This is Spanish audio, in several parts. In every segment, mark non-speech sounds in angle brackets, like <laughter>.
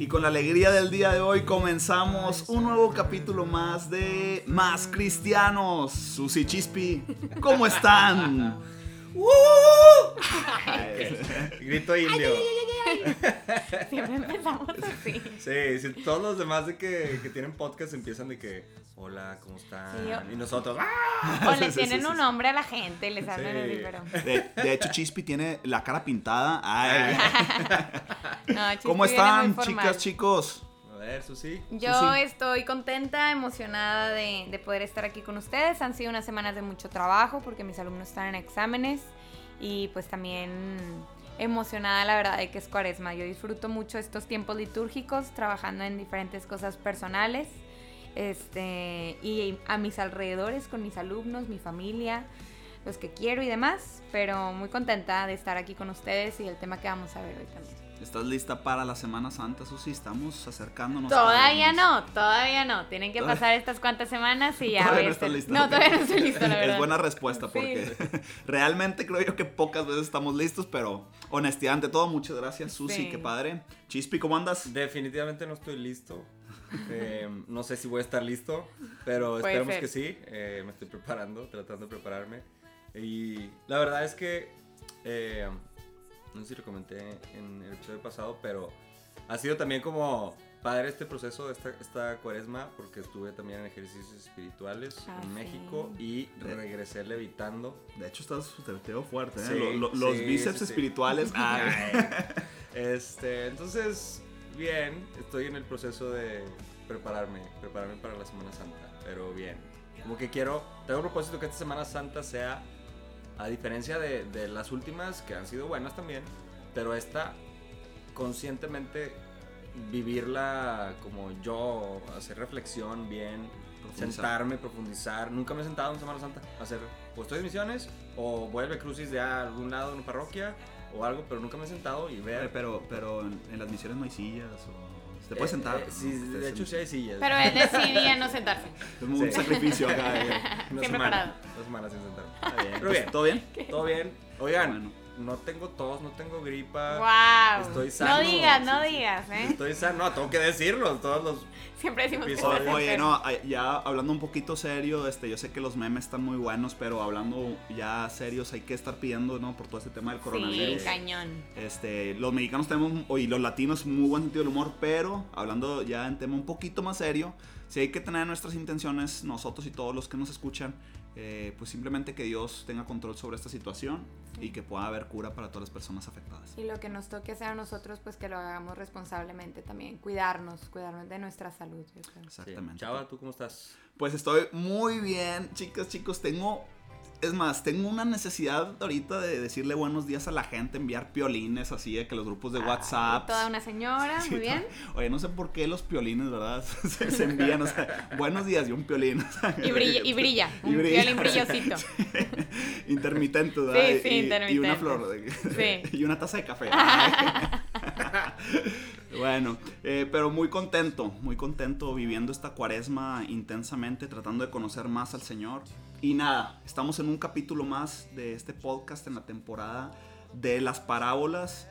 Y con la alegría del día de hoy comenzamos un nuevo capítulo más de Más Cristianos. Susi Chispi, ¿cómo están? Grito indio. Siempre <laughs> empezamos así. Sí, sí, todos los demás de que, que tienen podcast empiezan de que, hola, ¿cómo están? Sí, yo- Y nosotros, ¡ah! <laughs> O le tienen sí, un nombre a la gente les hablan Sí. así, pero... <laughs> De, de hecho, Chispi tiene la cara pintada. Ay. <laughs> No, Chispi ¿Cómo viene están, chicas, chicos? A ver, Susi. Yo Susi. estoy contenta, emocionada de, de poder estar aquí con ustedes. Han sido unas semanas de mucho trabajo porque mis alumnos están en exámenes y pues también emocionada la verdad de que es cuaresma. Yo disfruto mucho estos tiempos litúrgicos trabajando en diferentes cosas personales este, y a mis alrededores con mis alumnos, mi familia, los que quiero y demás. Pero muy contenta de estar aquí con ustedes y el tema que vamos a ver hoy también. ¿Estás lista para la Semana Santa, Susi? Estamos acercándonos. Todavía no, todavía no. Tienen que Todavía- pasar estas cuantas semanas y ya Todavía no estás lista. No, todavía no estoy lista, la <laughs> verdad. Es buena respuesta Sí. porque <laughs> realmente creo yo que pocas veces estamos listos, pero honestidad ante todo, muchas gracias, Susi, Sí. qué padre. Chispi, ¿cómo andas? Definitivamente no estoy listo. Eh, no sé si voy a estar listo, pero esperemos que sí. Eh, me estoy preparando, tratando de prepararme. Y la verdad es que, eh, no sé si lo comenté en el episodio pasado, pero ha sido también como padre este proceso, esta, esta cuaresma, porque estuve también en ejercicios espirituales Ah, en sí. México y regresé levitando. De hecho, estás te veo fuerte, ¿eh? Sí, Lo- lo- los bíceps sí, sí. espirituales. <laughs> ay. Este, entonces, bien, estoy en el proceso de prepararme, prepararme para la Semana Santa, pero bien. Como que quiero, tengo un propósito que esta Semana Santa sea, a diferencia de, de las últimas, que han sido buenas también, pero esta, conscientemente, vivirla como yo, hacer reflexión bien, Profundizar. sentarme, profundizar. Nunca me he sentado en Semana Santa a hacer, o estoy de misiones, o vuelve crucis de algún lado de una parroquia, o algo, pero nunca me he sentado y ver. Pero, pero en, en las misiones no hay sillas o... Te puedes Eh, sentar. eh, de hecho sí hay sillas. Pero él decidía no sentarse. Es un Sí. sacrificio acá. eh. Una <laughs> siempre semana, parado. Dos semanas sin sentarme. Está bien. Pero bien. ¿Todo bien? Todo bien. Oigan, Bueno. No tengo tos, no tengo gripa. ¡Wow! Estoy sano. No digas, no Sí, sí. digas, ¿eh? Estoy sano. No, tengo que decirlo. Todos los. Siempre decimos que Episodio. estás Oye, no, ya hablando un poquito serio, este, yo sé que los memes están muy buenos, pero hablando ya serios, hay que estar pidiendo, ¿no? Por todo este tema del Sí, coronavirus. cañón. Este, los mexicanos tenemos, y los latinos, muy buen sentido del humor, pero hablando ya en tema un poquito más serio, sí hay que tener nuestras intenciones, nosotros y todos los que nos escuchan, eh, pues simplemente que Dios tenga control sobre esta situación y que pueda haber cura para todas las personas afectadas. Y lo que nos toque hacer a nosotros, pues que lo hagamos responsablemente también. Cuidarnos, cuidarnos de nuestra salud, yo creo. Sí. Exactamente. Chava, ¿tú cómo estás? Pues estoy muy bien, chicas, chicos. Tengo, es más, tengo una necesidad ahorita de decirle buenos días a la gente, enviar piolines así de que los grupos de WhatsApp. Toda una señora, Sí, muy bien. Oye, no sé por qué los piolines, ¿verdad? <laughs> se, se envían, o sea, buenos días y un piolín. o <laughs> sea, Y brilla, y brilla. Y Un brilla. violín brillosito. <laughs> intermitente, ¿verdad? Sí, sí, y, y intermitente. una flor. de- Sí. y una taza de café. bueno, eh, pero muy contento, muy contento viviendo esta cuaresma intensamente, tratando de conocer más al Señor. Y nada, estamos en un capítulo más de este podcast en la temporada de las parábolas.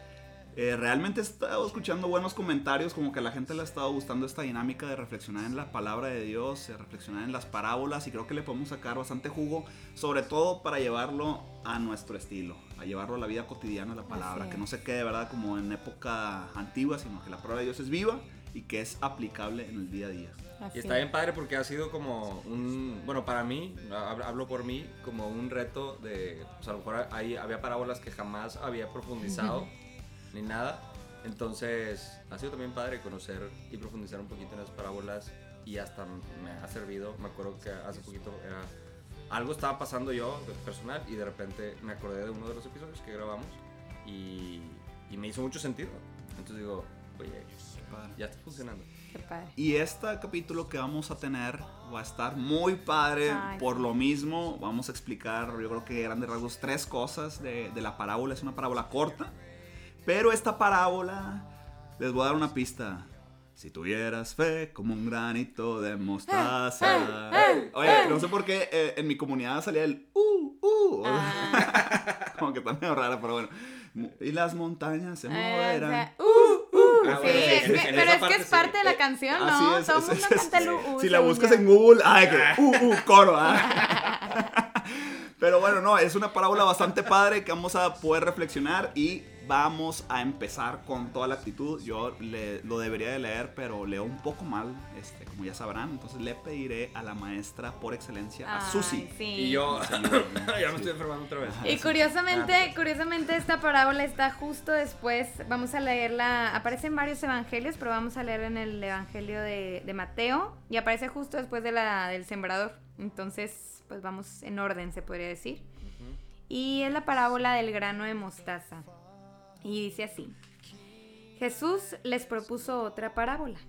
Eh, realmente he estado escuchando buenos comentarios, como que a la gente le ha estado gustando esta dinámica de reflexionar en la palabra de Dios, de reflexionar en las parábolas, y creo que le podemos sacar bastante jugo, sobre todo para llevarlo a nuestro estilo, a llevarlo a la vida cotidiana, la palabra, que no se quede, ¿verdad?, como en época antigua, sino que la palabra de Dios es viva y que es aplicable en el día a día. Así Y está bien padre porque ha sido como un, bueno, para mí, hab- hablo por mí, como un reto de, o sea, a lo mejor ahí había parábolas que jamás había profundizado, ni nada. Entonces, ha sido también padre conocer y profundizar un poquito en las parábolas y hasta me ha servido, me acuerdo que hace poquito era, algo estaba pasando yo personal y de repente me acordé de uno de los episodios que grabamos y, y me hizo mucho sentido. Entonces digo, oye, ya está funcionando. Qué padre. Y este capítulo que vamos a tener va a estar muy padre. Ay, Por lo mismo, vamos a explicar, yo creo que grandes rasgos, tres cosas de, de la parábola. Es una parábola corta. Pero esta parábola, les voy a dar una pista. Si tuvieras fe como un granito de mostaza. Oye, no sé por qué eh, en mi comunidad salía el uh, uh. Ah. <laughs> Como que está medio rara, pero bueno. Y las montañas se Eh, moverán. o sea, uh, sí, es que- pero es que parte es sí. parte de la Eh, canción, ¿no? es, Todo el mundo canta el uh, Si la buscas en Google, ay, que uh, uh, coro, ah. <laughs> Pero bueno, no, es una parábola bastante padre que vamos a poder reflexionar y vamos a empezar con toda la actitud. Yo le- lo debería de leer, pero leo un poco mal, este, como ya sabrán. Entonces le pediré a la maestra por excelencia, a Ay, Susi. sí. Y yo, Sí, <laughs> ya me sí. estoy enfermando otra vez. Y curiosamente, curiosamente esta parábola está justo después, vamos a leerla, aparece en varios evangelios, pero vamos a leer en el evangelio de, de Mateo y aparece justo después de la del sembrador. Entonces, pues vamos en orden, se podría decir. Y es la parábola del grano de mostaza. Y dice así. Jesús les propuso otra parábola.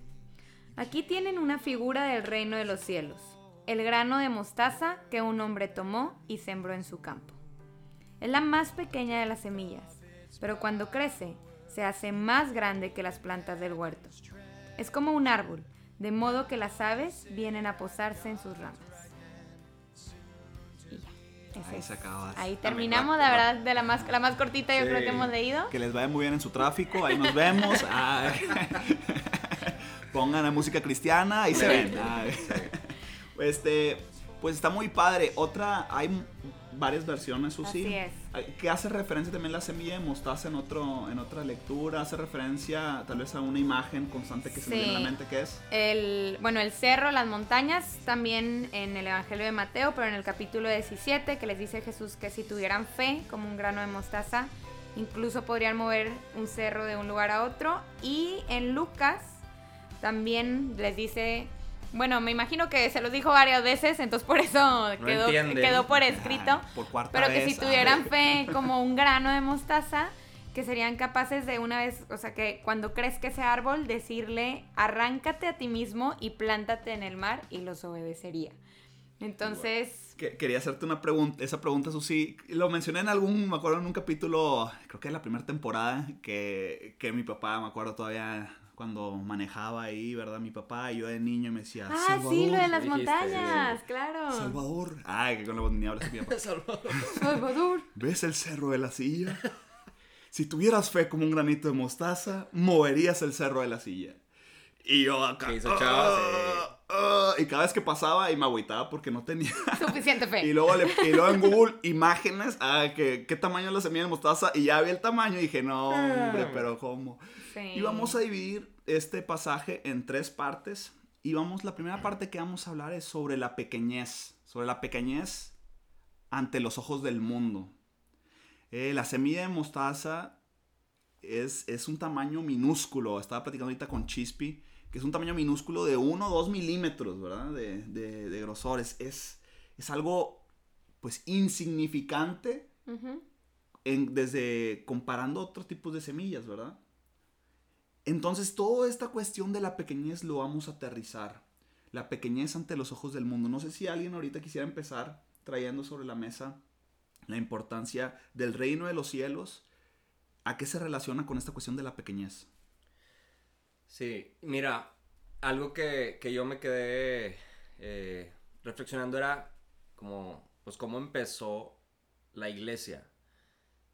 Aquí tienen una figura del reino de los cielos, el grano de mostaza que un hombre tomó y sembró en su campo. Es la más pequeña de las semillas, pero cuando crece se hace más grande que las plantas del huerto. Es como un árbol, de modo que las aves vienen a posarse en sus ramas. Ahí se acaba. Ahí Ah, terminamos, la verdad, de la más, la más cortita yo Sí. creo que hemos leído. Que les vaya muy bien en su tráfico, ahí nos vemos. <laughs> Ay. <laughs> Pongan la música cristiana, ahí se ven. Ay. Este, pues está muy padre. Otra, hay varias versiones, Susi. Así es. Que hace referencia también la semilla de mostaza en otro, en otra lectura. Hace referencia tal vez a una imagen constante que se me viene a la mente que es. El, bueno, el cerro, las montañas, también en el Evangelio de Mateo, pero en el capítulo 17, que les dice Jesús que si tuvieran fe, como un grano de mostaza, incluso podrían mover un cerro de un lugar a otro. Y en Lucas también les dice, bueno, me imagino que se los dijo varias veces, entonces por eso quedó, quedó por escrito. Ay, por cuarta Pero que vez, si tuvieran ay. <laughs> fe como un grano de mostaza, que serían capaces de una vez, o sea, que cuando crezca ese árbol, decirle, arráncate a ti mismo y plántate en el mar y los obedecería. Entonces, Que- quería hacerte una pregunta, esa pregunta, Susi. Lo mencioné en algún, me acuerdo en un capítulo, creo que en la primera temporada, que, que mi papá, me acuerdo todavía cuando manejaba ahí, ¿verdad? Mi papá y yo de niño me decía, ah, Salvador, sí, lo de las dijiste, montañas, claro. Salvador. Ay, que con la voz ni hablas mi papá. <laughs> Salvador. ¿Ves el cerro de la silla? Si tuvieras fe como un granito de mostaza, moverías el cerro de la silla. Y yo acá. ¿Qué hizo Chava? "Ah, ah", y cada vez que pasaba y me agüitaba porque no tenía. <laughs> Suficiente <laughs> Y fe. luego, le- y luego en Google, imágenes, ah, que, qué tamaño es la semilla de mostaza. Y ya vi el tamaño y dije, no, hombre, pero ¿cómo? Sí. Y vamos a dividir este pasaje en tres partes. Y vamos, la primera parte que vamos a hablar es sobre la pequeñez. Sobre la pequeñez ante los ojos del mundo. Eh, la semilla de mostaza es, es un tamaño minúsculo. Estaba platicando ahorita con Chispy, que es un tamaño minúsculo de 1 o 2 milímetros, ¿verdad? De, de, de grosor. Es, es, algo, pues, insignificante Ujú. en- desde comparando otros tipos de semillas, ¿verdad? Entonces, toda esta cuestión de la pequeñez lo vamos a aterrizar. La pequeñez ante los ojos del mundo. No sé si alguien ahorita quisiera empezar trayendo sobre la mesa la importancia del reino de los cielos. ¿A qué se relaciona con esta cuestión de la pequeñez? Sí, mira, algo que, que yo me quedé eh, reflexionando era como, pues cómo empezó la iglesia.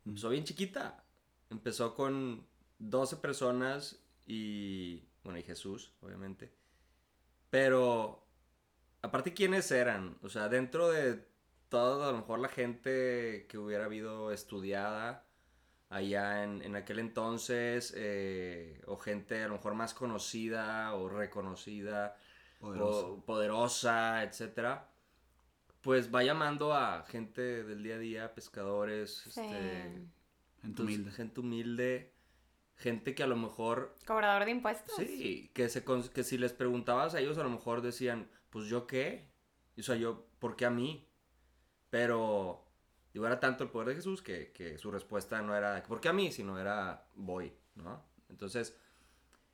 Empezó bien chiquita. Empezó con 12 personas y, bueno, y Jesús, obviamente. Pero, aparte, ¿quiénes eran? O sea, dentro de toda, a lo mejor, la gente que hubiera habido estudiada, allá en, en aquel entonces, eh, o gente a lo mejor más conocida o reconocida, Poderoso. o poderosa, etcétera, pues va llamando a gente del día a día, pescadores, Sí. este, Gente pues, humilde. gente humilde, gente que a lo mejor Cobrador de impuestos. Sí, que, se, que si les preguntabas a ellos a lo mejor decían, pues yo qué, o sea, yo, ¿por qué a mí? Pero, digo, era tanto el poder de Jesús que, que su respuesta no era, ¿por qué a mí? Sino era, voy, ¿no? Entonces,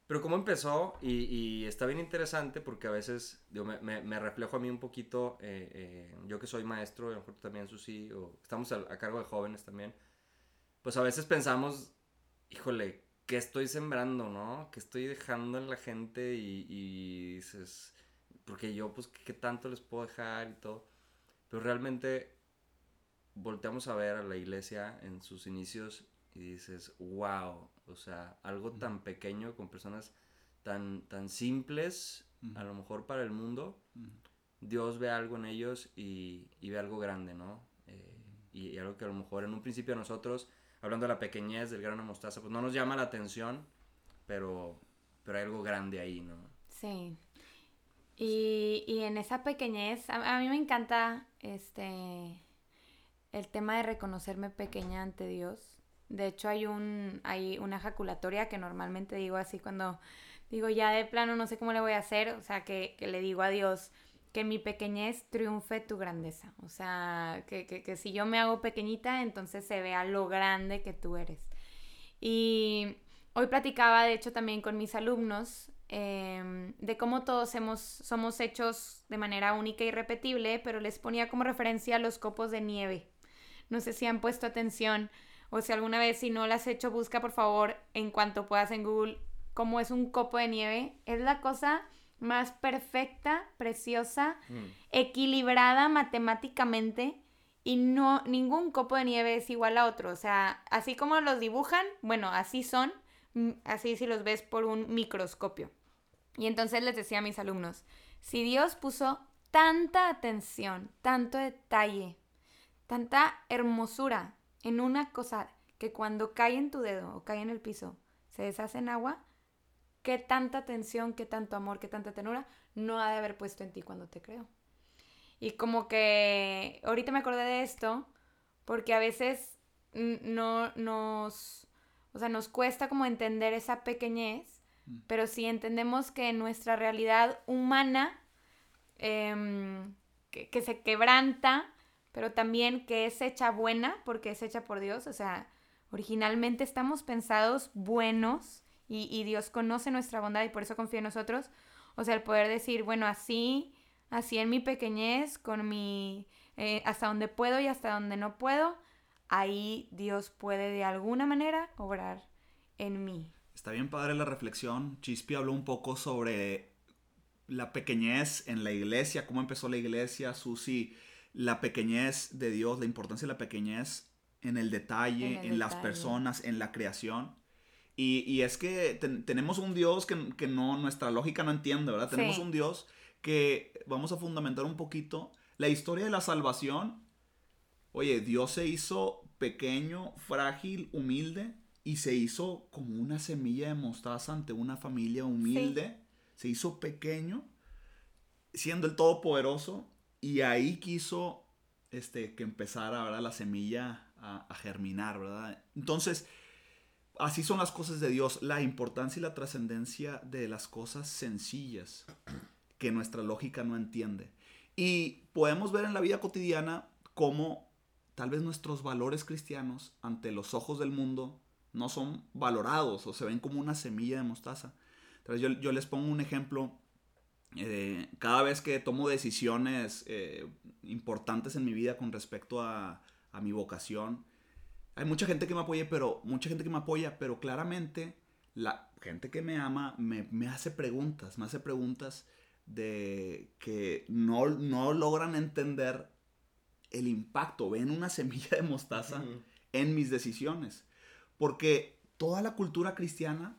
pero cómo empezó, y, y está bien interesante porque a veces, digo, me, me- me reflejo a mí un poquito, eh, eh, yo que soy maestro, y a lo mejor también, Susi, o estamos a, a cargo de jóvenes también, pues a veces pensamos, híjole, ¿qué estoy sembrando, no? ¿Qué estoy dejando en la gente? Y, y dices, porque yo, pues, ¿qué, tanto les puedo dejar y todo? Pero realmente volteamos a ver a la iglesia en sus inicios y dices, wow, o sea, algo tan pequeño con personas tan, tan simples, a lo mejor para el mundo. Dios ve algo en ellos y, y ve algo grande, ¿no? Eh, y, y algo que a lo mejor en un principio nosotros, hablando de la pequeñez del grano de mostaza, pues no nos llama la atención, pero, pero hay algo grande ahí, ¿no? Sí. Y, y en esa pequeñez, a, a mí me encanta este el tema de reconocerme pequeña ante Dios. De hecho, hay un hay una ejaculatoria que normalmente digo así cuando digo ya de plano no sé cómo le voy a hacer, o sea, que, que le digo a Dios que mi pequeñez triunfe tu grandeza. O sea, que, que, que si yo me hago pequeñita, entonces se vea lo grande que tú eres. Y hoy platicaba, de hecho, también con mis alumnos em, de cómo todos hemos, somos hechos de manera única y repetible, pero les ponía como referencia los copos de nieve. No sé si han puesto atención o si alguna vez, si no lo has hecho, busca por favor en cuanto puedas en Google cómo es un copo de nieve. Es la cosa más perfecta, preciosa, equilibrada matemáticamente y no ningún copo de nieve es igual a otro, o sea, así como los dibujan, bueno, así son, mm, así si los ves por un microscopio. Y entonces les decía a mis alumnos, si Dios puso tanta atención, tanto detalle, tanta hermosura en una cosa que cuando cae en tu dedo o cae en el piso se deshace en agua, qué tanta atención, qué tanto amor, qué tanta tenura no ha de haber puesto en ti cuando te creo. Y como que ahorita me acordé de esto porque a veces no nos, o sea, nos cuesta como entender esa pequeñez, Mm. pero si entendemos que en nuestra realidad humana, em, que, que se quebranta, pero también que es hecha buena porque es hecha por Dios, o sea, originalmente estamos pensados buenos y, y Dios conoce nuestra bondad y por eso confía en nosotros. O sea, el poder decir, bueno, así, así en mi pequeñez, con mi, eh, hasta donde puedo y hasta donde no puedo, ahí Dios puede de alguna manera obrar en mí. Está bien padre la reflexión. Chispi habló un poco sobre la pequeñez en la iglesia, cómo empezó la iglesia, Susi, la pequeñez de Dios, la importancia de la pequeñez en el detalle, En las personas, en la creación. Y, y es que ten- tenemos un Dios que, que no, nuestra lógica no entiende, ¿verdad? Sí. Tenemos un Dios que vamos a fundamentar un poquito. La historia de la salvación, oye, Dios se hizo pequeño, frágil, humilde y se hizo como una semilla de mostaza ante una familia humilde. Se hizo pequeño, siendo el todopoderoso, y ahí quiso este, que empezara ¿verdad? la semilla a, a germinar, ¿verdad? Entonces, así son las cosas de Dios, la importancia y la trascendencia de las cosas sencillas que nuestra lógica no entiende. Y podemos ver en la vida cotidiana cómo tal vez nuestros valores cristianos ante los ojos del mundo no son valorados o se ven como una semilla de mostaza. Entonces yo, les pongo un ejemplo. eh, cada vez que tomo decisiones eh, importantes en mi vida con respecto a mi vocación, hay mucha gente que me apoya, pero mucha gente que me apoya, pero claramente la gente que me ama me, me hace preguntas, me hace preguntas de que no, no logran entender el impacto, ven una semilla de mostaza en mis decisiones. Porque toda la cultura cristiana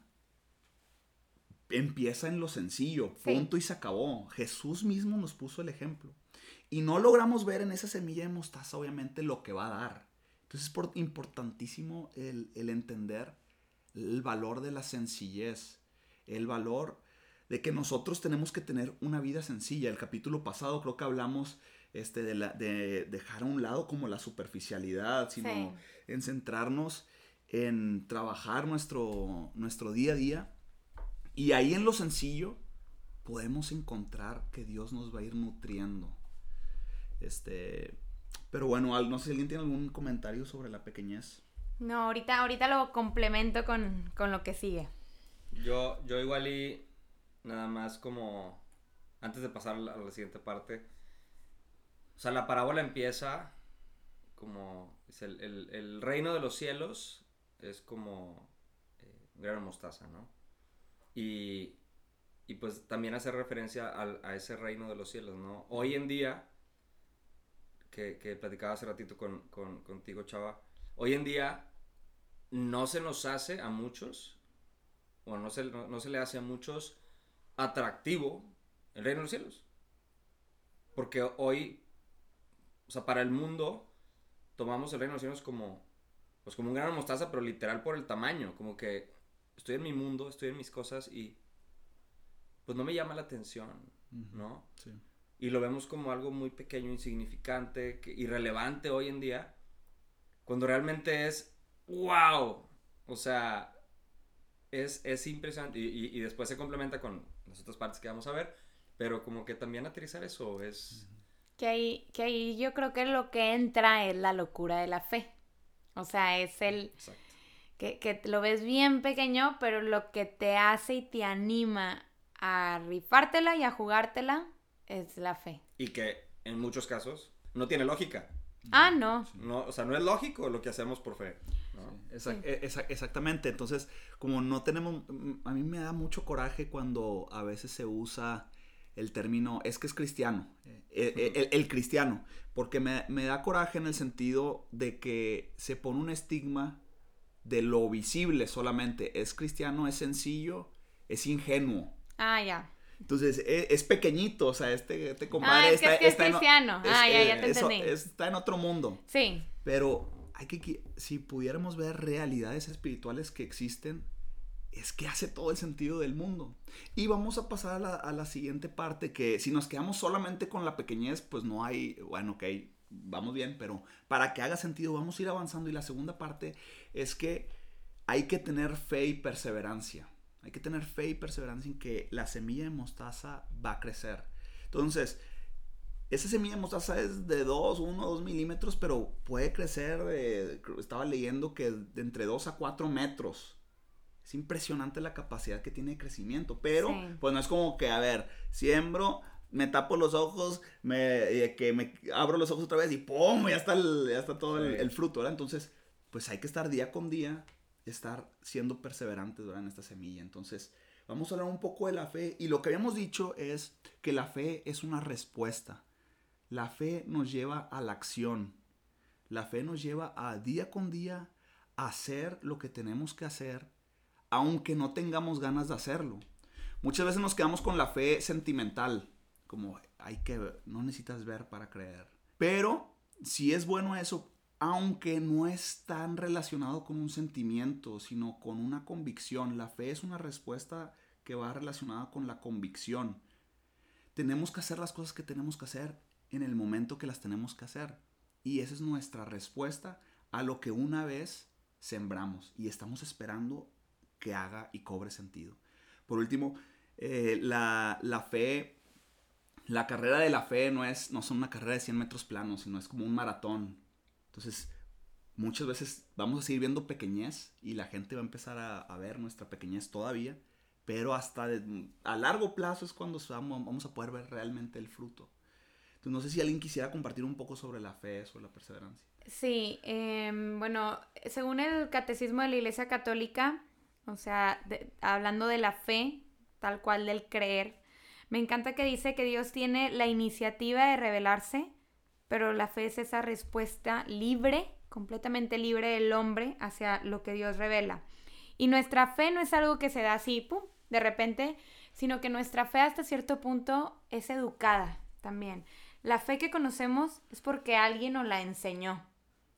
empieza en lo sencillo, Sí. punto y se acabó. Jesús mismo nos puso el ejemplo. Y no logramos ver en esa semilla de mostaza, obviamente, lo que va a dar. Entonces es por, importantísimo el, el entender el valor de la sencillez, el valor de que nosotros tenemos que tener una vida sencilla. El capítulo pasado creo que hablamos este, de, la, de dejar a un lado como la superficialidad, sino Sí. en centrarnos en trabajar nuestro, nuestro día a día. Y ahí en lo sencillo podemos encontrar que Dios nos va a ir nutriendo. Este, pero bueno, al- no sé si alguien tiene algún comentario sobre la pequeñez. No, ahorita, ahorita lo complemento con, con lo que sigue. Yo, yo igual y nada más como antes de pasar a la, a la siguiente parte. O sea, la parábola empieza como es el, el- el reino de los cielos es como eh, de mostaza, ¿no? Y, y pues también hace referencia al- a ese reino de los cielos, ¿no? Hoy en día, que, que platicaba hace ratito con, con- contigo, Chava, hoy en día no se nos hace a muchos o no se, no, no se le hace a muchos atractivo el reino de los cielos. Porque hoy, o sea, para el mundo, tomamos el reino de los cielos como, pues como un grano de mostaza, pero literal por el tamaño. Como que estoy en mi mundo, estoy en mis cosas y pues no me llama la atención, ¿no? Sí. Y lo vemos como algo muy pequeño, insignificante, que- irrelevante hoy en día, cuando realmente es wow, o sea, es, es impresionante y, y- y después se complementa con las otras partes que vamos a ver, pero como que también aterrizar eso es... Que ahí, que ahí yo creo que lo que entra es la locura de la fe. O sea, es el Exacto. que, que lo ves bien pequeño, pero lo que te hace y te anima a rifártela y a jugártela es la fe. Y que en muchos casos no tiene lógica, Ah, no. no, o sea, no es lógico lo que hacemos por fe. ¿no? Exa- Sí. e- exa- exactamente, entonces como no tenemos, a mí me da mucho coraje cuando a veces se usa el término, es que es cristiano, eh, eh, el, el cristiano, porque me, me da coraje en el sentido de que se pone un estigma de lo visible solamente, es cristiano, es sencillo, es ingenuo. Ah, ya. Entonces, e- es, pequeñito, o sea, este, este Ah, compadre es que es que es en o- cristiano. Ah, ya, ya te entendí. está en otro mundo. Sí. Pero hay que, si pudiéramos ver realidades espirituales que existen, es que hace todo el sentido del mundo. Y vamos a pasar a la, a la siguiente parte, que si nos quedamos solamente con la pequeñez, pues no hay, bueno, ok, vamos bien, pero para que haga sentido vamos a ir avanzando. Y la segunda parte es que hay que tener fe y perseverancia. Hay que tener fe y perseverancia en que la semilla de mostaza va a crecer. Entonces, esa semilla de mostaza es de 2, 1, 2 milímetros, pero puede crecer, de- estaba leyendo que de entre 2 a 4 metros. Es impresionante la capacidad que tiene de crecimiento, pero Sí. pues no es como que, a ver, siembro, me tapo los ojos, me, eh, que me abro los ojos otra vez y ¡pum! Ya está, el- ya está todo el fruto, ¿verdad? Entonces, pues hay que estar día con día, estar siendo perseverantes ¿verdad? en esta semilla. Entonces, vamos a hablar un poco de la fe y lo que habíamos dicho es que la fe es una respuesta. La fe nos lleva a la acción. La fe nos lleva a día con día hacer lo que tenemos que hacer, aunque no tengamos ganas de hacerlo. Muchas veces nos quedamos con la fe sentimental, como hay que no necesitas ver para creer. Pero si es bueno eso, aunque no es tan relacionado con un sentimiento, sino con una convicción. La fe es una respuesta que va relacionada con la convicción. Tenemos que hacer las cosas que tenemos que hacer en el momento que las tenemos que hacer. Y esa es nuestra respuesta a lo que una vez sembramos y estamos esperando que haga y cobre sentido. Por último, eh, la, fe, la carrera de la fe no es, no son una carrera de 100 metros planos, sino es como un maratón. Entonces, muchas veces vamos a seguir viendo pequeñez y la gente va a empezar a, ver nuestra pequeñez todavía, pero hasta a largo plazo es cuando vamos, a poder ver realmente el fruto. Entonces, no sé si alguien quisiera compartir un poco sobre la fe, sobre la perseverancia. Sí, em, bueno, según el catecismo de la Iglesia Católica, o sea, hablando de la fe, tal cual del creer, me encanta que dice que Dios tiene la iniciativa de revelarse, pero la fe es esa respuesta libre, completamente libre del hombre hacia lo que Dios revela. Y nuestra fe no es algo que se da así, pum, de repente, sino que nuestra fe hasta cierto punto es educada también. La fe que conocemos es porque alguien nos la enseñó.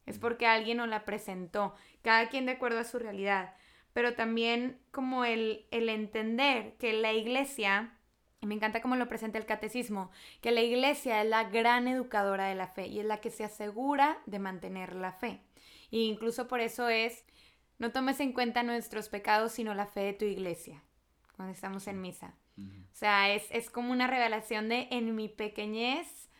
es porque alguien nos la presentó, cada quien de acuerdo a su realidad, pero también como el, el entender que la iglesia, me encanta cómo lo presenta el catecismo, que la iglesia es la gran educadora de la fe y es la que se asegura de mantener la fe. E incluso por eso es, no tomes en cuenta nuestros pecados, sino la fe de tu iglesia, cuando estamos en misa. O sea, es, es como una revelación de en mi pequeñez,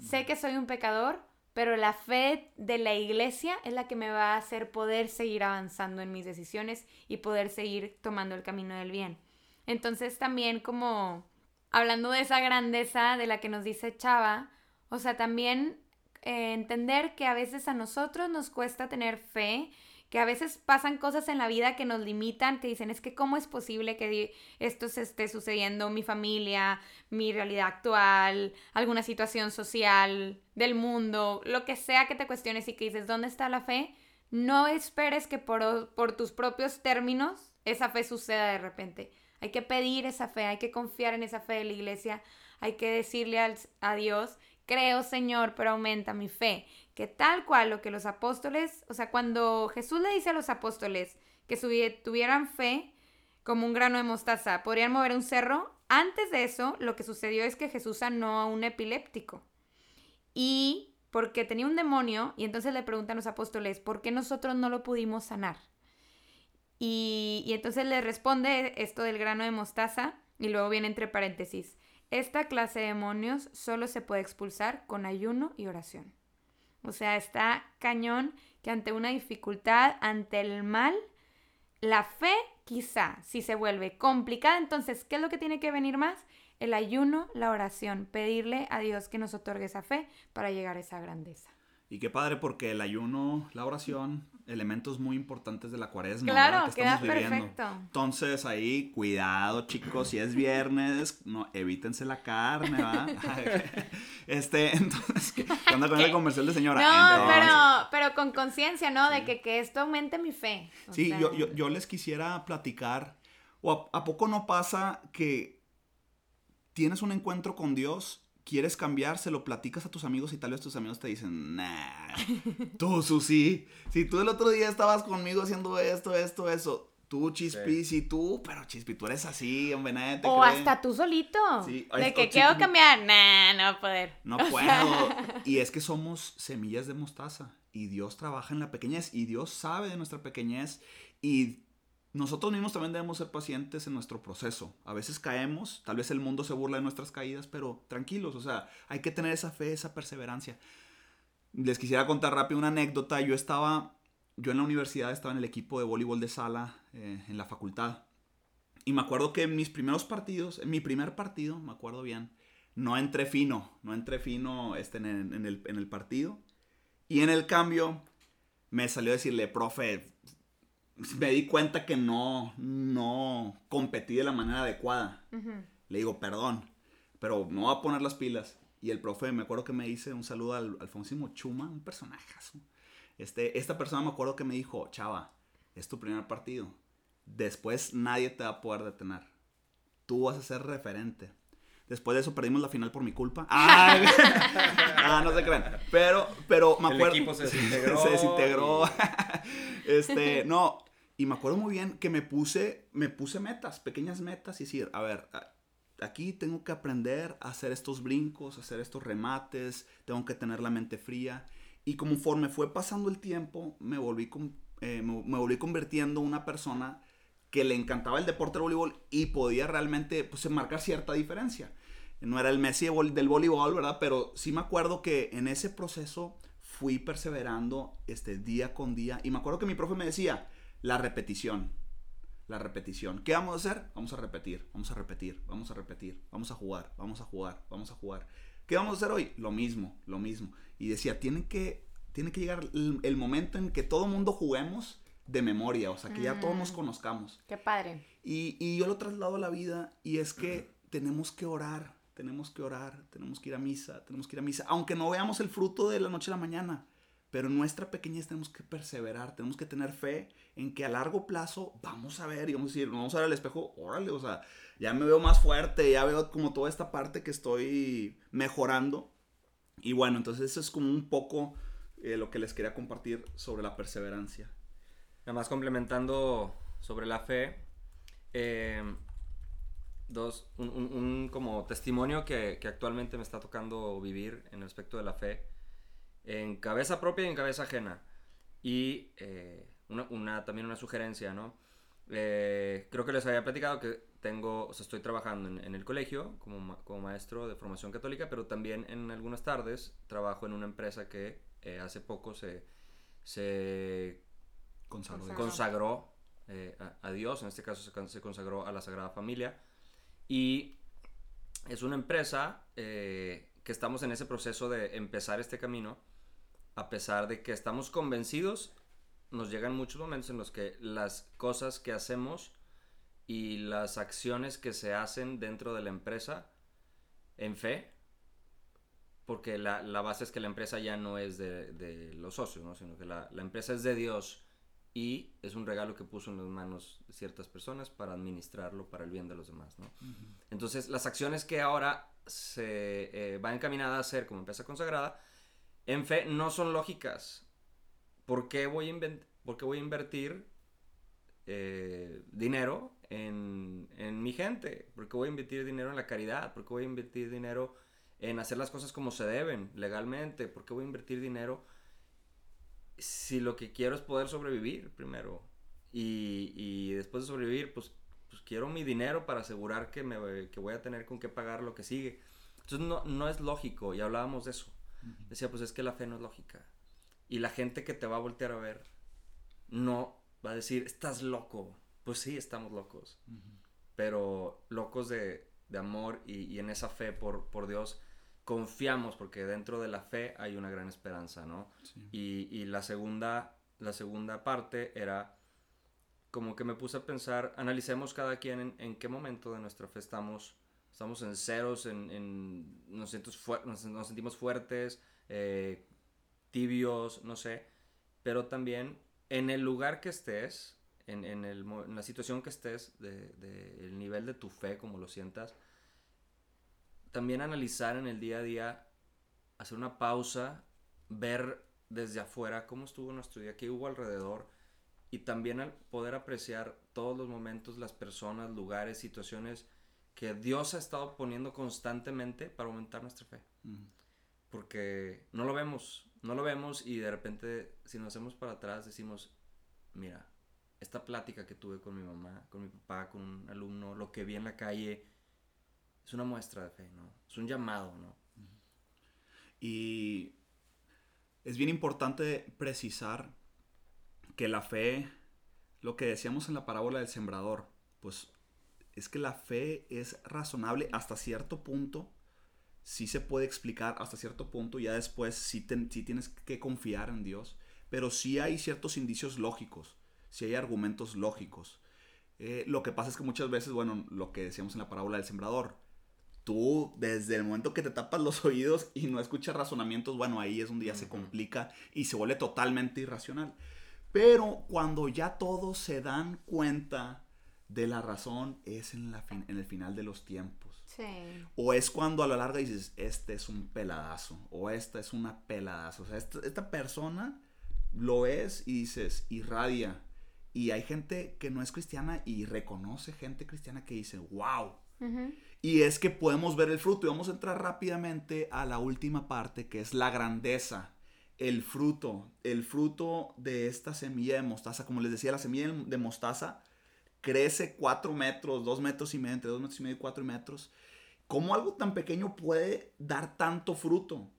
sé que soy un pecador, pero la fe de la iglesia es la que me va a hacer poder seguir avanzando en mis decisiones y poder seguir tomando el camino del bien. Entonces también como hablando de esa grandeza de la que nos dice Chava, o sea, también eh, entender que a veces a nosotros nos cuesta tener fe que a veces pasan cosas en la vida que nos limitan, que dicen, es que cómo es posible que esto se esté sucediendo, mi familia, mi realidad actual, alguna situación social del mundo, lo que sea que te cuestiones y que dices, ¿dónde está la fe? No esperes que por, por tus propios términos esa fe suceda de repente. Hay que pedir esa fe, hay que confiar en esa fe de la iglesia, hay que decirle a Dios, creo Señor, pero aumenta mi fe que tal cual lo que los apóstoles, o sea, cuando Jesús le dice a los apóstoles que tuvieran fe como un grano de mostaza, podrían mover un cerro, antes de eso lo que sucedió es que Jesús sanó a un epiléptico. Y porque tenía un demonio, y entonces le preguntan los apóstoles, ¿por qué nosotros no lo pudimos sanar? Y, entonces le responde esto del grano de mostaza, y luego viene entre paréntesis, esta clase de demonios solo se puede expulsar con ayuno y oración. O sea, está cañón que ante una dificultad, ante el mal, la fe quizá, si se vuelve complicada, entonces, ¿qué es lo que tiene que venir más? El ayuno, la oración, pedirle a Dios que nos otorgue esa fe para llegar a esa grandeza. Y qué padre porque el ayuno, la oración, elementos muy importantes de la cuaresma. Claro, queda perfecto. Entonces ahí, cuidado chicos, si es viernes, no, evítense la carne, ¿va? <laughs> este, entonces, ¿qué onda con el comercial de señora? No, pero, pero con conciencia, ¿no? De que, que, esto aumente mi fe. sí, yo, yo, yo, les quisiera platicar, o a poco no pasa que tienes un encuentro con Dios quieres cambiar, se lo platicas a tus amigos y tal vez tus amigos te dicen, nah, tú, Susi, si tú el otro día estabas conmigo haciendo esto, esto, eso, tú, Chispi, sí. tú, pero Chispi, tú eres así, hombre, nadie te O hasta tú solito. Sí. De que quiero cambiar, nah, no a poder. No puedo. <laughs> y es que somos semillas de mostaza y Dios trabaja en la pequeñez y Dios sabe de nuestra pequeñez y nosotros mismos también debemos ser pacientes en nuestro proceso. A veces caemos, tal vez el mundo se burla de nuestras caídas, pero tranquilos, o sea, hay que tener esa fe, esa perseverancia. Les quisiera contar rápido una anécdota. Yo estaba, yo en la universidad estaba en el equipo de voleibol de sala eh, en la facultad. Y me acuerdo que en mis primeros partidos, en mi primer partido, me acuerdo bien, no entré fino, no entré fino este, en, el, en el partido. Y en el cambio me salió a decirle, profe, me di cuenta que no, no competí de la manera adecuada. Le digo, perdón, pero no voy a poner las pilas. Y el profe, me acuerdo que me dice un saludo al Alfonsimo Chuma, un personajazo. Este, esta persona me acuerdo que me dijo, chava, es tu primer partido. Después nadie te va a poder detener. Tú vas a ser referente. Después de eso perdimos la final por mi culpa. <laughs> <laughs> ah, no se crean. Pero, pero me acuerdo. El equipo se <laughs> desintegró. se desintegró. este, no, y me acuerdo muy bien que me puse, me puse metas, pequeñas metas, y decir, a ver, aquí tengo que aprender a hacer estos brincos, a hacer estos remates, tengo que tener la mente fría. Y conforme fue pasando el tiempo, me volví, eh, me, volví convirtiendo en una persona que le encantaba el deporte del voleibol y podía realmente pues, marcar cierta diferencia. No era el Messi del voleibol, ¿verdad? Pero sí me acuerdo que en ese proceso fui perseverando este, día con día. Y me acuerdo que mi profe me decía, la repetición. La repetición. ¿Qué vamos a hacer? Vamos a repetir, vamos a repetir, vamos a repetir, vamos a jugar, vamos a jugar, vamos a jugar. ¿Qué vamos a hacer hoy? Lo mismo, lo mismo. Y decía, tiene que, tiene que llegar el, momento en que todo mundo juguemos de memoria, o sea, que ya todos nos mm. conozcamos. Qué padre. Y, y yo lo traslado a la vida y es que tenemos que orar, tenemos que orar, tenemos que ir a misa, tenemos que ir a misa, aunque no veamos el fruto de la noche a la mañana. Pero en nuestra pequeñez tenemos que perseverar, tenemos que tener fe en que a largo plazo vamos a ver y vamos a decir, vamos a ver al espejo, órale, o sea, ya me veo más fuerte, ya veo como toda esta parte que estoy mejorando. Y bueno, entonces eso es como un poco eh, lo que les quería compartir sobre la perseverancia. Nada más complementando sobre la fe, eh, dos, un, como testimonio que, que actualmente me está tocando vivir en respecto de la fe, en cabeza propia y en cabeza ajena. Y eh, una, una- también una sugerencia, ¿no? Eh, creo que les había platicado que tengo, o sea, estoy trabajando en, en el colegio como, ma- como maestro de formación católica, pero también en algunas tardes trabajo en una empresa que eh, hace poco se, se Consagró consagró eh, a, a Dios, en este caso se, con- se consagró a la Sagrada Familia. Y es una empresa eh, que estamos en ese proceso de empezar este camino, a pesar de que estamos convencidos, nos llegan muchos momentos en los que las cosas que hacemos y las acciones que se hacen dentro de la empresa en fe, porque la, la base es que la empresa ya no es de, de los socios, ¿no? sino que la, la empresa es de Dios y es un regalo que puso en las manos ciertas personas para administrarlo para el bien de los demás. ¿no? Entonces, las acciones que ahora se eh, va encaminada a hacer como empresa consagrada, en fe no son lógicas. ¿Por qué voy a, por qué voy a invertir eh, dinero en, en mi gente? ¿Por qué voy a invertir dinero en la caridad? ¿Por qué voy a invertir dinero en hacer las cosas como se deben, legalmente? ¿Por qué voy a invertir dinero si lo que quiero es poder sobrevivir primero? Y, y después de sobrevivir, pues, pues quiero mi dinero para asegurar que, me, que voy a tener con qué pagar lo que sigue. Entonces no, no es lógico, y hablábamos de eso. Decía, pues es que la fe no es lógica. Y la gente que te va a voltear a ver no va a decir, estás loco. Pues sí, estamos locos. Pero locos de, de amor y, y en esa fe por, por Dios confiamos porque dentro de la fe hay una gran esperanza, ¿no? Sí. Y, y la, segunda, la segunda parte era como que me puse a pensar, analicemos cada quien en, en qué momento de nuestra fe estamos. Estamos en ceros, en, en- nos sentimos fuertes, eh, tibios, no sé. Pero también en el lugar que estés, en, en el en la situación que estés, de, de el nivel de tu fe, como lo sientas, también analizar en el día a día, hacer una pausa, ver desde afuera cómo estuvo nuestro día, qué hubo alrededor y también al poder apreciar todos los momentos, las personas, lugares, situaciones que Dios ha estado poniendo constantemente para aumentar nuestra fe. Porque no lo vemos, no lo vemos y de repente si nos hacemos para atrás decimos, mira, esta plática que tuve con mi mamá, con mi papá, con un alumno, lo que vi en la calle, es una muestra de fe, ¿no? Es un llamado, ¿no? Y es bien importante precisar que la fe, lo que decíamos en la parábola del sembrador, pues es que la fe es razonable hasta cierto punto, sí se puede explicar hasta cierto punto, ya después sí, ten- sí tienes que confiar en Dios, pero sí hay ciertos indicios lógicos, sí hay argumentos lógicos. Eh, lo que pasa es que muchas veces, bueno, lo que decíamos en la parábola del sembrador, tú desde el momento que te tapas los <laughs> oídos y no escuchas razonamientos, bueno, ahí es donde ya se Ujú. complica y se vuelve totalmente irracional. Pero cuando ya todos se dan cuenta de la razón, es en, la fin- en el final de los tiempos. Sí. O es cuando a la larga dices, este es un peladazo, o esta es una peladazo. O sea, esta, esta persona lo es y dices, irradia. Y hay gente que no es cristiana y reconoce gente cristiana que dice, wow. Y es que podemos ver el fruto. Y vamos a entrar rápidamente a la última parte, que es la grandeza. El fruto. El fruto de esta semilla de mostaza. Como les decía, la semilla de mostaza crece 4 metros, 2 metros y medio, entre 2 metros y medio y 4 metros. ¿Cómo algo tan pequeño puede dar tanto fruto?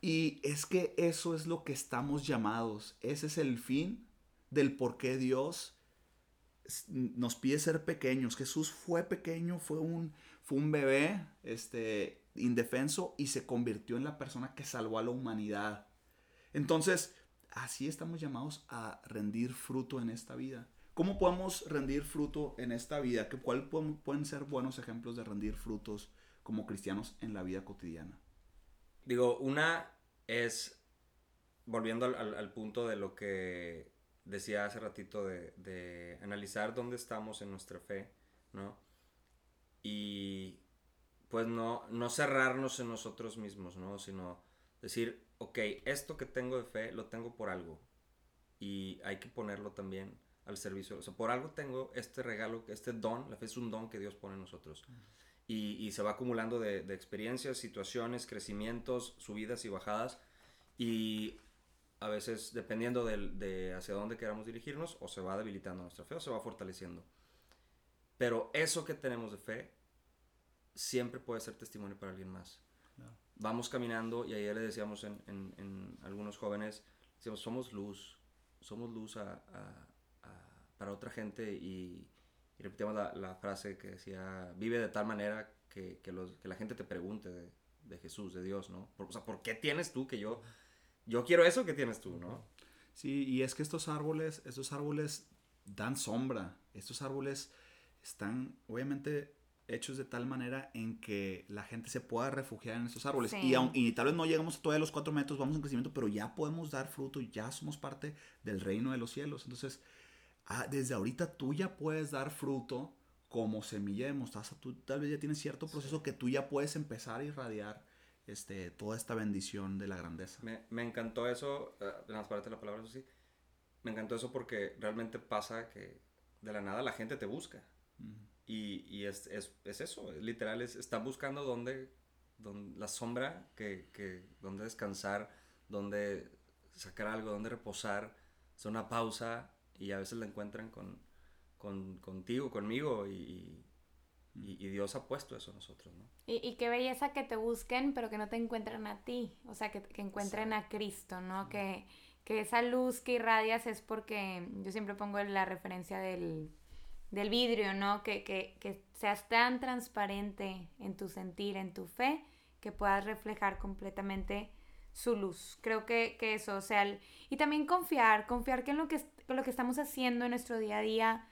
Y es que eso es lo que estamos llamados. Ese es el fin del por qué Dios nos pide ser pequeños. Jesús fue pequeño, fue un, fue un bebé este, indefenso y se convirtió en la persona que salvó a la humanidad. Entonces, así estamos llamados a rendir fruto en esta vida. ¿Cómo podemos rendir fruto en esta vida? ¿Qué- ¿Cuál pueden, ser buenos ejemplos de rendir frutos como cristianos en la vida cotidiana? Digo, una es, volviendo al, al- al punto de lo que decía hace ratito, de, de analizar dónde estamos en nuestra fe, ¿no? Y pues no, no cerrarnos en nosotros mismos, ¿no? Sino Decir, ok, esto que tengo de fe lo tengo por algo y hay que ponerlo también al servicio. O sea, por algo tengo este regalo, este don, la fe es un don que Dios pone en nosotros. Y, y se va acumulando de, de, experiencias, situaciones, crecimientos, subidas y bajadas. Y a veces, dependiendo de, de hacia dónde queramos dirigirnos, o se va debilitando nuestra fe o se va fortaleciendo. Pero eso que tenemos de fe siempre puede ser testimonio para alguien más. No. Vamos caminando y ayer le decíamos en, en, en, algunos jóvenes, decíamos, somos luz, somos luz a, a, otra gente y, y repetimos la, la, frase que decía, vive de tal manera que, que, los, que la gente te pregunte de, de, Jesús, de Dios, ¿no? Por, o sea, ¿por qué tienes tú que yo, yo quiero eso que tienes tú, ¿no? Sí, y es que estos árboles, estos árboles dan sombra, estos árboles están obviamente hechos de tal manera en que la gente se pueda refugiar en estos árboles. Sí. Y, aun, y, tal vez no llegamos todavía a los cuatro metros, vamos en crecimiento, pero ya podemos dar fruto, ya somos parte del reino de los cielos. Entonces, ah, desde ahorita tú ya puedes dar fruto como semilla de mostaza. Tú tal vez ya tienes cierto proceso que tú ya puedes empezar a irradiar este, toda esta bendición de la grandeza. Me, me encantó eso, uh, en las partes de la palabra, eso sí. Me encantó eso porque realmente pasa que de la nada la gente te busca. Uh -huh. Y, y es, es, es, eso, literal, es, están buscando dónde, dónde la sombra, que, que, dónde descansar, dónde sacar algo, dónde reposar, hacer una pausa y a veces la encuentran con, con contigo, conmigo y, y, y, Dios ha puesto eso en nosotros, ¿no? Y, y, qué belleza que te busquen, pero que no te encuentren a ti, o sea, que, que encuentren sí. a Cristo, ¿no? Que, que esa luz que irradias es porque yo siempre pongo la referencia del del vidrio, ¿no? Que, que, que, seas tan transparente en tu sentir, en tu fe, que puedas reflejar completamente su luz. Creo que, que eso, o sea, el, y también confiar, confiar que en lo que, lo que estamos haciendo en nuestro día a día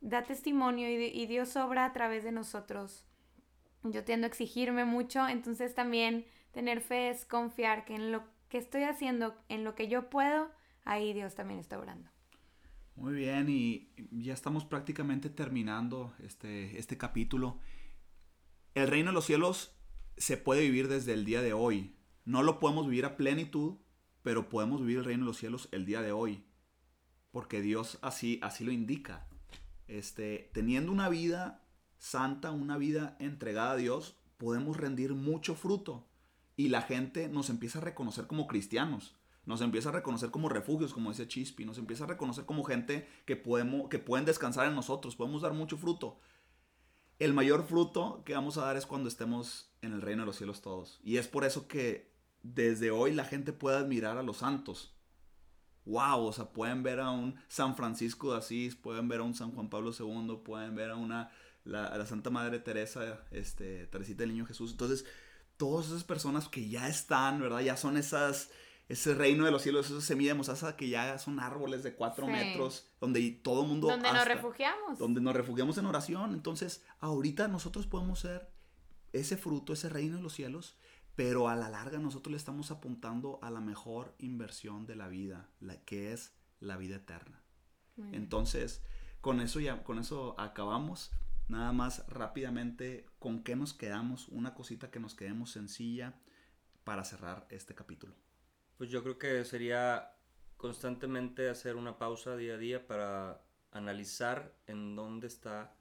da testimonio y, Dios obra a través de nosotros. Yo tiendo a exigirme mucho, entonces también tener fe es confiar que en lo que estoy haciendo, en lo que yo puedo, ahí Dios también está obrando. Muy bien, y ya estamos prácticamente terminando este, este capítulo. El reino de los cielos se puede vivir desde el día de hoy. No lo podemos vivir a plenitud, pero podemos vivir el reino de los cielos el día de hoy. Porque Dios así, así lo indica. Este, teniendo una vida santa, una vida entregada a Dios, podemos rendir mucho fruto. Y la gente nos empieza a reconocer como cristianos nos empieza a reconocer como refugios, como decía Chispi, nos empieza a reconocer como gente que, podemos, que pueden descansar en nosotros, podemos dar mucho fruto. El mayor fruto que vamos a dar es cuando estemos en el reino de los cielos todos. Y es por eso que desde hoy la gente puede admirar a los santos. Wow, o sea, pueden ver a un San Francisco de Asís, pueden ver a un San Juan Pablo II, pueden ver a una la, a la Santa Madre Teresa, este, Teresita del Niño Jesús. Entonces, todas esas personas que ya están, ¿verdad? Ya son esas ese reino de los cielos, esa semilla de mostaza que ya son árboles de cuatro sí. metros, donde todo el mundo... Donde hasta, nos refugiamos. Donde nos refugiamos en oración. Entonces, ahorita nosotros podemos ser ese fruto, ese reino de los cielos, pero a la larga nosotros le estamos apuntando a la mejor inversión de la vida, la que es la vida eterna. Entonces, con eso ya, con eso acabamos. Nada más rápidamente, ¿con qué nos quedamos? Una cosita que nos quedemos sencilla para cerrar este capítulo. Pues yo creo que sería constantemente hacer una pausa día a día para analizar en dónde está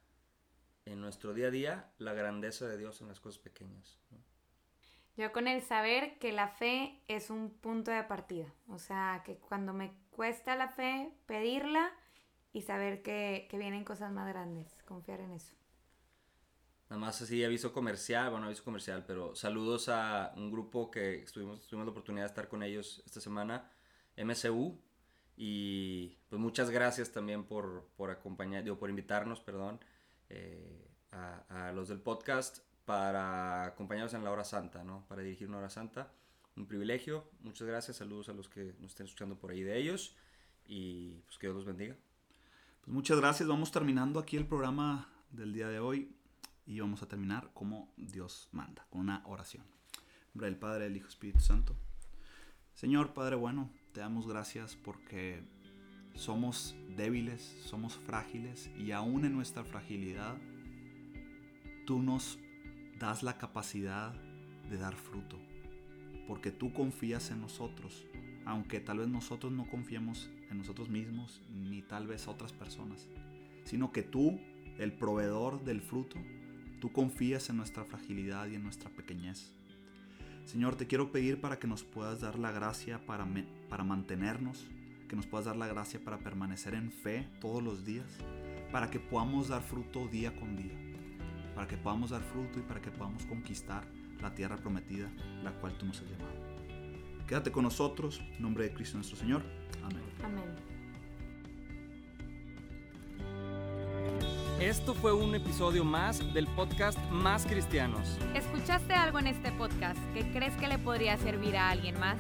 en nuestro día a día la grandeza de Dios en las cosas pequeñas. ¿no? Yo con el saber que la fe es un punto de partida, o sea, que cuando me cuesta la fe, pedirla y saber que, que vienen cosas más grandes, confiar en eso. Nada más así, aviso comercial, bueno, aviso comercial, pero saludos a un grupo que estuvimos, tuvimos la oportunidad de estar con ellos esta semana, MCU, y pues muchas gracias también por, por acompañar, digo, por invitarnos, perdón, eh, a, a, los del podcast para acompañarnos en la hora santa, ¿no? Para dirigir una hora santa. Un privilegio, muchas gracias, saludos a los que nos estén escuchando por ahí de ellos y pues que Dios los bendiga. Pues muchas gracias, vamos terminando aquí el programa del día de hoy y vamos a terminar como Dios manda, con una oración. En nombre del Padre, del Hijo, Espíritu Santo. Señor Padre bueno, te damos gracias porque somos débiles, somos frágiles y aún en nuestra fragilidad tú nos das la capacidad de dar fruto. porque tú confías en nosotros, aunque tal vez nosotros no confiemos en nosotros mismos ni tal vez otras personas, sino que tú, el proveedor del fruto, tú confías en nuestra fragilidad y en nuestra pequeñez. Señor, te quiero pedir para que nos puedas dar la gracia para, para mantenernos, que nos puedas dar la gracia para permanecer en fe todos los días, para que podamos dar fruto día con día, para que podamos dar fruto y para que podamos conquistar la tierra prometida, la cual tú nos has llamado. Quédate con nosotros, en nombre de Cristo nuestro Señor. Amén. Amén. Esto fue un episodio más del podcast Más Cristianos. ¿Escuchaste algo en este podcast que crees que le podría servir a alguien más?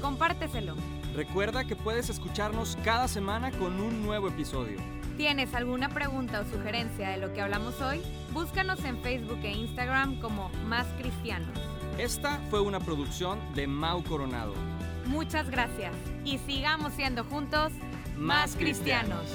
Compárteselo. Recuerda que puedes escucharnos cada semana con un nuevo episodio. ¿Tienes alguna pregunta o sugerencia de lo que hablamos hoy? Búscanos en Facebook e Instagram como Más Cristianos. Esta fue una producción de Mau Coronado. Muchas gracias y sigamos siendo juntos más, cristianos.